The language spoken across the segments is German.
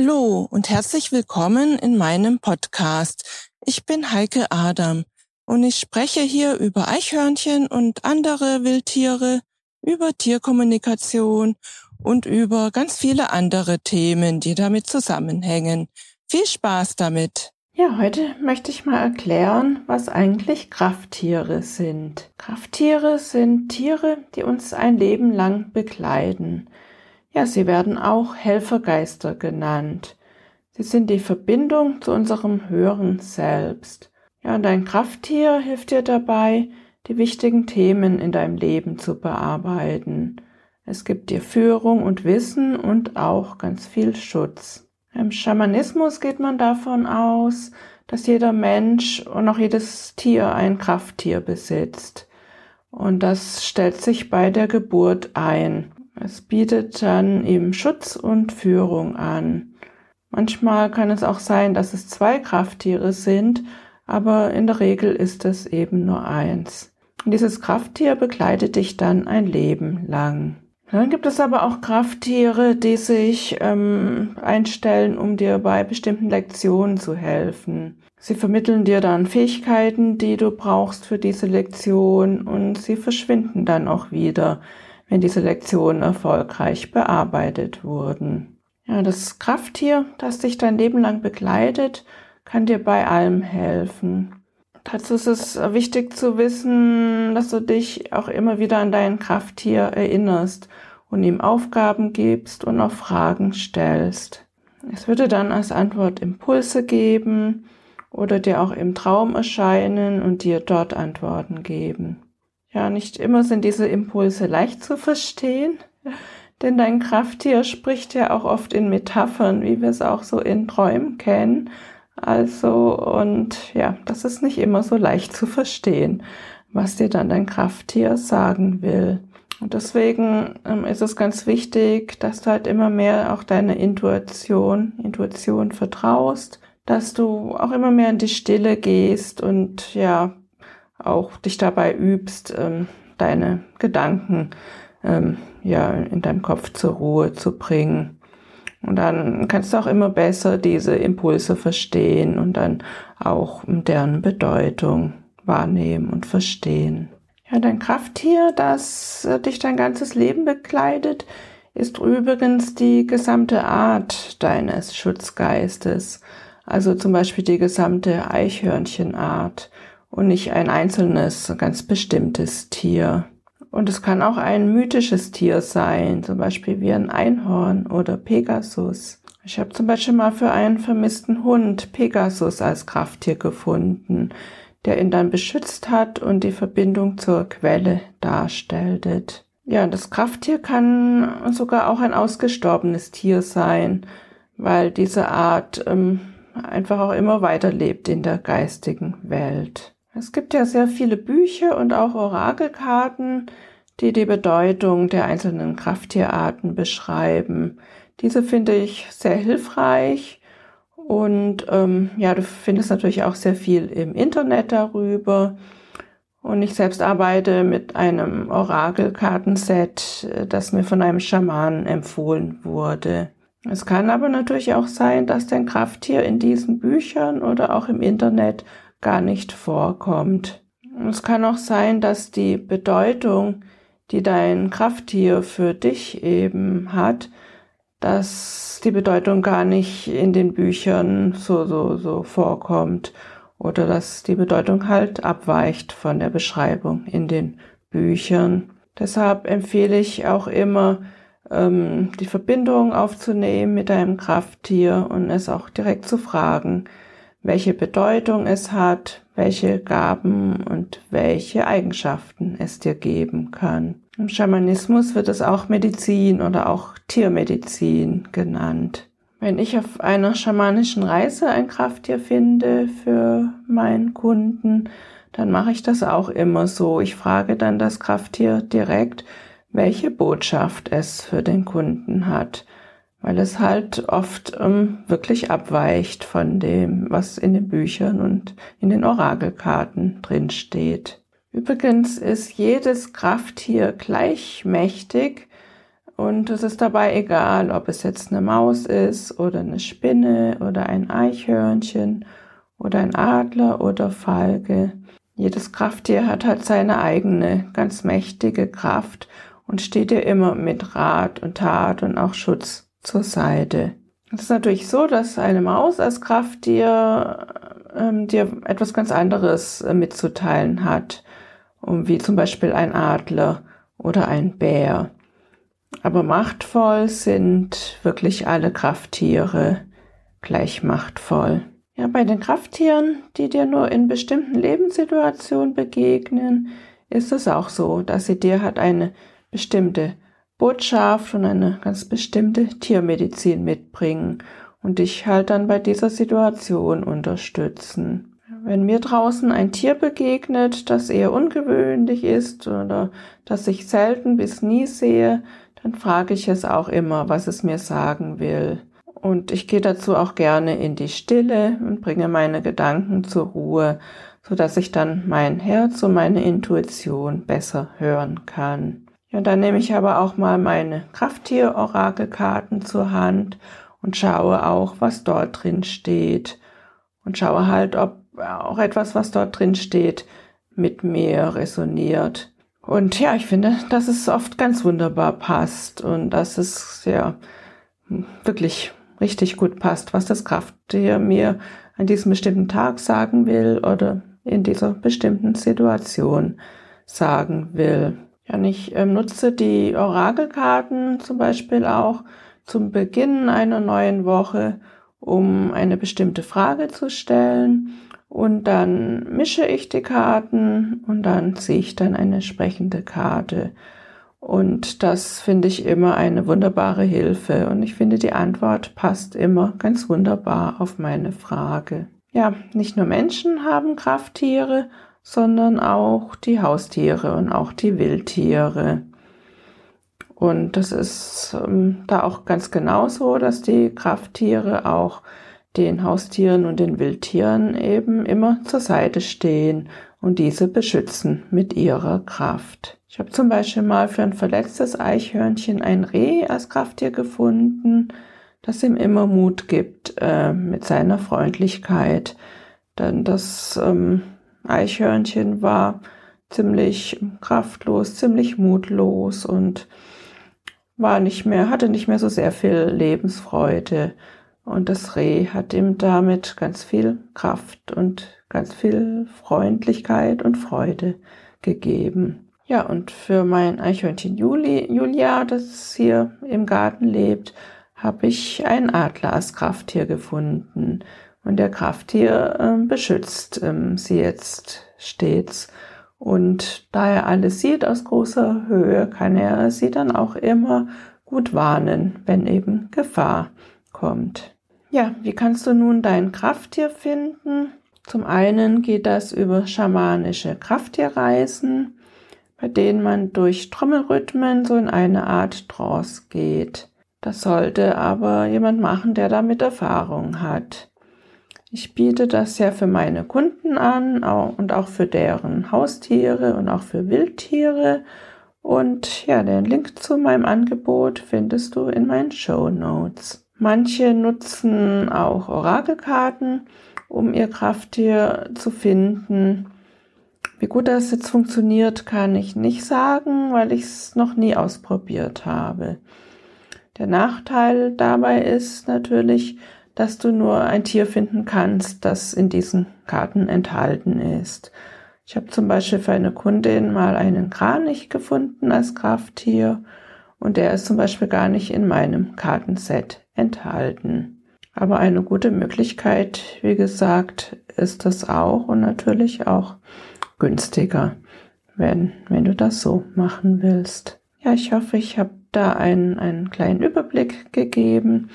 Hallo und herzlich willkommen in meinem Podcast. Ich bin Heike Adam und ich spreche hier über Eichhörnchen und andere Wildtiere, über Tierkommunikation und über ganz viele andere Themen, die damit zusammenhängen. Viel Spaß damit! Ja, heute möchte ich mal erklären, was eigentlich Krafttiere sind. Krafttiere sind Tiere, die uns ein Leben lang begleiten. Ja, sie werden auch Helfergeister genannt. Sie sind die Verbindung zu unserem höheren Selbst. Ja, und ein Krafttier hilft dir dabei, die wichtigen Themen in deinem Leben zu bearbeiten. Es gibt dir Führung und Wissen und auch ganz viel Schutz. Im Schamanismus geht man davon aus, dass jeder Mensch und auch jedes Tier ein Krafttier besitzt. Und das stellt sich bei der Geburt ein. Es bietet dann eben Schutz und Führung an. Manchmal kann es auch sein, dass es zwei Krafttiere sind, aber in der Regel ist es eben nur eins. Und dieses Krafttier begleitet dich dann ein Leben lang. Dann gibt es aber auch Krafttiere, die sich ähm, einstellen, um dir bei bestimmten Lektionen zu helfen. Sie vermitteln dir dann Fähigkeiten, die du brauchst für diese Lektion und sie verschwinden dann auch wieder, wenn diese Lektionen erfolgreich bearbeitet wurden. Ja, das Krafttier, das dich dein Leben lang begleitet, kann dir bei allem helfen. Dazu ist es wichtig zu wissen, dass du dich auch immer wieder an dein Krafttier erinnerst und ihm Aufgaben gibst und auch Fragen stellst. Es würde dann als Antwort Impulse geben oder dir auch im Traum erscheinen und dir dort Antworten geben. Ja, nicht immer sind diese Impulse leicht zu verstehen, denn dein Krafttier spricht ja auch oft in Metaphern, wie wir es auch so in Träumen kennen also, und ja, das ist nicht immer so leicht zu verstehen, was dir dann dein Krafttier sagen will. Und deswegen ähm, ist es ganz wichtig, dass du halt immer mehr auch deine Intuition, Intuition vertraust, dass du auch immer mehr in die Stille gehst und ja, auch dich dabei übst, ähm, deine Gedanken ähm, ja in deinem Kopf zur Ruhe zu bringen. Und dann kannst du auch immer besser diese Impulse verstehen und dann auch deren Bedeutung wahrnehmen und verstehen. Ja, dein Krafttier, das dich dein ganzes Leben bekleidet, ist übrigens die gesamte Art deines Schutzgeistes, also zum Beispiel die gesamte Eichhörnchenart und nicht ein einzelnes, ganz bestimmtes Tier. Und es kann auch ein mythisches Tier sein, zum Beispiel wie ein Einhorn oder Pegasus. Ich habe zum Beispiel mal für einen vermissten Hund Pegasus als Krafttier gefunden, der ihn dann beschützt hat und die Verbindung zur Quelle darstellte. Ja, das Krafttier kann sogar auch ein ausgestorbenes Tier sein, weil diese Art ähm, einfach auch immer weiterlebt in der geistigen Welt. Es gibt ja sehr viele Bücher und auch Orakelkarten, die die Bedeutung der einzelnen Krafttierarten beschreiben. Diese finde ich sehr hilfreich und ähm, ja, du findest natürlich auch sehr viel im Internet darüber. Und ich selbst arbeite mit einem Orakelkartenset, das mir von einem Schamanen empfohlen wurde. Es kann aber natürlich auch sein, dass dein Krafttier in diesen Büchern oder auch im Internet gar nicht vorkommt. Es kann auch sein, dass die Bedeutung, die dein Krafttier für dich eben hat, dass die Bedeutung gar nicht in den Büchern so, so, so vorkommt oder dass die Bedeutung halt abweicht von der Beschreibung in den Büchern. Deshalb empfehle ich auch immer, ähm, die Verbindung aufzunehmen mit deinem Krafttier und es auch direkt zu fragen, welche Bedeutung es hat, welche Gaben und welche Eigenschaften es dir geben kann. Im Schamanismus wird es auch Medizin oder auch Tiermedizin genannt. Wenn ich auf einer schamanischen Reise ein Krafttier finde für meinen Kunden, dann mache ich das auch immer so. Ich frage dann das Krafttier direkt, welche Botschaft es für den Kunden hat weil es halt oft ähm, wirklich abweicht von dem, was in den Büchern und in den Orakelkarten drin steht. Übrigens ist jedes Krafttier gleichmächtig Und es ist dabei egal, ob es jetzt eine Maus ist oder eine Spinne oder ein Eichhörnchen oder ein Adler oder Falke. Jedes Krafttier hat halt seine eigene, ganz mächtige Kraft und steht dir immer mit Rat und Tat und auch Schutz zur Seite. Es ist natürlich so, dass eine Maus als Krafttier ähm, dir etwas ganz anderes äh, mitzuteilen hat, wie zum Beispiel ein Adler oder ein Bär. Aber machtvoll sind wirklich alle Krafttiere gleich machtvoll. Ja, bei den Krafttieren, die dir nur in bestimmten Lebenssituationen begegnen, ist es auch so, dass sie dir halt eine bestimmte Botschaft und eine ganz bestimmte Tiermedizin mitbringen und dich halt dann bei dieser Situation unterstützen. Wenn mir draußen ein Tier begegnet, das eher ungewöhnlich ist oder das ich selten bis nie sehe, dann frage ich es auch immer, was es mir sagen will. Und ich gehe dazu auch gerne in die Stille und bringe meine Gedanken zur Ruhe, so dass ich dann mein Herz und meine Intuition besser hören kann. Ja, dann nehme ich aber auch mal meine Krafttier-Orakelkarten zur Hand und schaue auch, was dort drin steht. Und schaue halt, ob auch etwas, was dort drin steht, mit mir resoniert. Und ja, ich finde, dass es oft ganz wunderbar passt und dass es ja wirklich richtig gut passt, was das Krafttier mir an diesem bestimmten Tag sagen will oder in dieser bestimmten Situation sagen will. Ja, ich ähm, nutze die Orakelkarten zum Beispiel auch zum Beginn einer neuen Woche, um eine bestimmte Frage zu stellen und dann mische ich die Karten und dann ziehe ich dann eine sprechende Karte. Und das finde ich immer eine wunderbare Hilfe. Und ich finde, die Antwort passt immer ganz wunderbar auf meine Frage. Ja, nicht nur Menschen haben Krafttiere, sondern auch die Haustiere und auch die Wildtiere. Und das ist ähm, da auch ganz genauso, dass die Krafttiere auch den Haustieren und den Wildtieren eben immer zur Seite stehen und diese beschützen mit ihrer Kraft. Ich habe zum Beispiel mal für ein verletztes Eichhörnchen ein Reh als Krafttier gefunden, das ihm immer Mut gibt äh, mit seiner Freundlichkeit. Denn das ähm, Eichhörnchen war ziemlich kraftlos, ziemlich mutlos und war nicht mehr, hatte nicht mehr so sehr viel Lebensfreude. Und das Reh hat ihm damit ganz viel Kraft und ganz viel Freundlichkeit und Freude gegeben. Ja, und für mein Eichhörnchen Juli, Julia, das hier im Garten lebt, habe ich ein Adler als Krafttier gefunden. Und der Krafttier äh, beschützt ähm, sie jetzt stets. Und da er alles sieht aus großer Höhe, kann er sie dann auch immer gut warnen, wenn eben Gefahr kommt. Ja, wie kannst du nun dein Krafttier finden? Zum einen geht das über schamanische Krafttierreisen, bei denen man durch Trommelrhythmen so in eine Art Trance geht. Das sollte aber jemand machen, der damit Erfahrung hat. Ich biete das ja für meine Kunden an und auch für deren Haustiere und auch für Wildtiere. Und ja, den Link zu meinem Angebot findest du in meinen Show Notes. Manche nutzen auch Orakelkarten, um ihr Krafttier zu finden. Wie gut das jetzt funktioniert, kann ich nicht sagen, weil ich es noch nie ausprobiert habe. Der Nachteil dabei ist natürlich, dass du nur ein Tier finden kannst, das in diesen Karten enthalten ist. Ich habe zum Beispiel für eine Kundin mal einen Kranich gefunden als Krafttier und der ist zum Beispiel gar nicht in meinem Kartenset enthalten. Aber eine gute Möglichkeit, wie gesagt, ist das auch und natürlich auch günstiger, wenn, wenn du das so machen willst. Ja, ich hoffe, ich habe da einen, einen kleinen Überblick gegeben,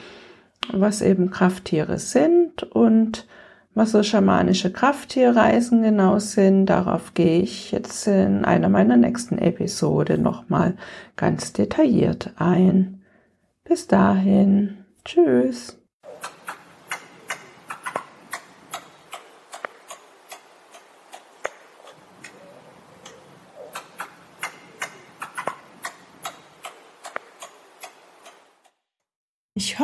was eben Krafttiere sind und was so schamanische Krafttierreisen genau sind. Darauf gehe ich jetzt in einer meiner nächsten Episode nochmal ganz detailliert ein. Bis dahin. Tschüss. Ich